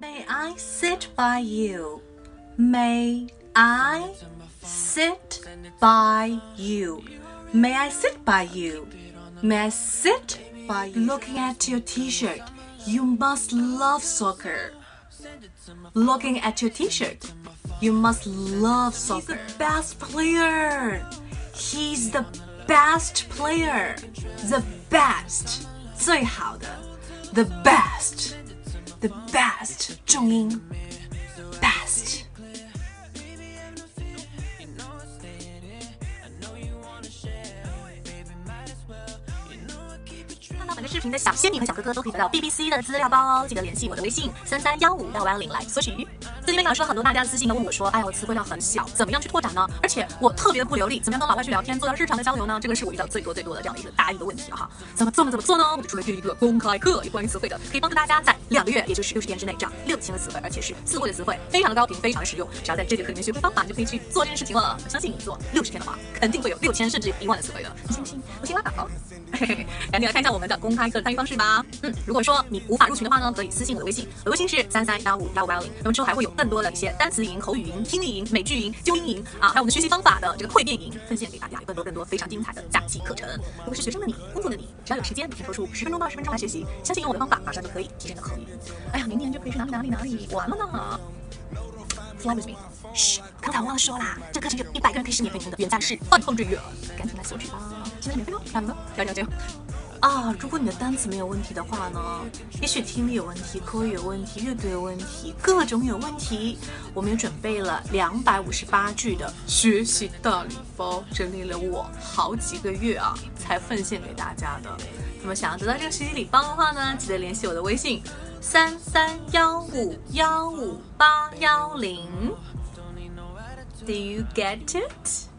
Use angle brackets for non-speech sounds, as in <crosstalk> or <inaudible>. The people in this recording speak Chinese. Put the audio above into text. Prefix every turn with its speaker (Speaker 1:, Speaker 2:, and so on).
Speaker 1: May I sit by you? May I sit by you? May I sit by you? May I sit by you? Looking at your t-shirt, you must love soccer. Looking at your t-shirt, you must love soccer. He's the best player. He's the best player. The best. 最好的 the best, the Best 重音 best。看到本个视频的小仙女和小哥哥都可以得到 BBC 的资料包哦，记得联系我的微信三三幺五幺幺零来索取。最近分享说，很多大家的私信都问我说：“哎，我词汇量很小，怎么样去拓展呢？而且我特别的不流利，怎么样跟老外去聊天，做到日常的交流呢？”这个是我遇到最多最多的这样的一个答疑的问题了哈。怎么做呢？怎么做呢？我就出了这一个公开课，有关于词汇的，可以帮助大家在两个月，也就是六十天之内，涨六千个词汇，而且是四位的词汇，非常的高频，非常的实用。只要在这节课里面学会方法，你就可以去做这件事情了。我相信你做六十天的话，肯定会有六千甚至一万的词汇的。你信不信？不信拉倒。赶 <laughs> 紧来看一下我们的公开课参与方式吧。嗯，如果说你无法入群的话呢，可以私信我的微信，我的微信是三三幺五幺五幺零。那么之后还会有更多的一些单词。营、口语营、听力营、美剧营、纠音营啊，还有我们学习方法的这个蜕变营，奉献给大家，有更多更多非常精彩的假期课程。如果是学生的你、工作的你，只要有时间，可以抽出十分钟到二十分钟来学习，相信用我的方法，马上就可以提升你的口语。哎呀，明年就 <laughs> 可以去哪里哪里哪里玩了呢？Fly with me。嘘，刚才我忘了说啦，这课程有一百个人可以是免费听的，原价是半空之月，赶紧来索取吧，现在免费哦，来了，加油加油！啊，如果你的单词没有问题的话呢，也许听力有问题，口语有问题，阅读有问题，各种有问题，我们也准备了两百五十八句的学习大礼包，整理了我好几个月啊，才奉献给大家的。那么想要得到这个学习礼包的话呢，记得联系我的微信三三幺五幺五八幺零。Do you get it?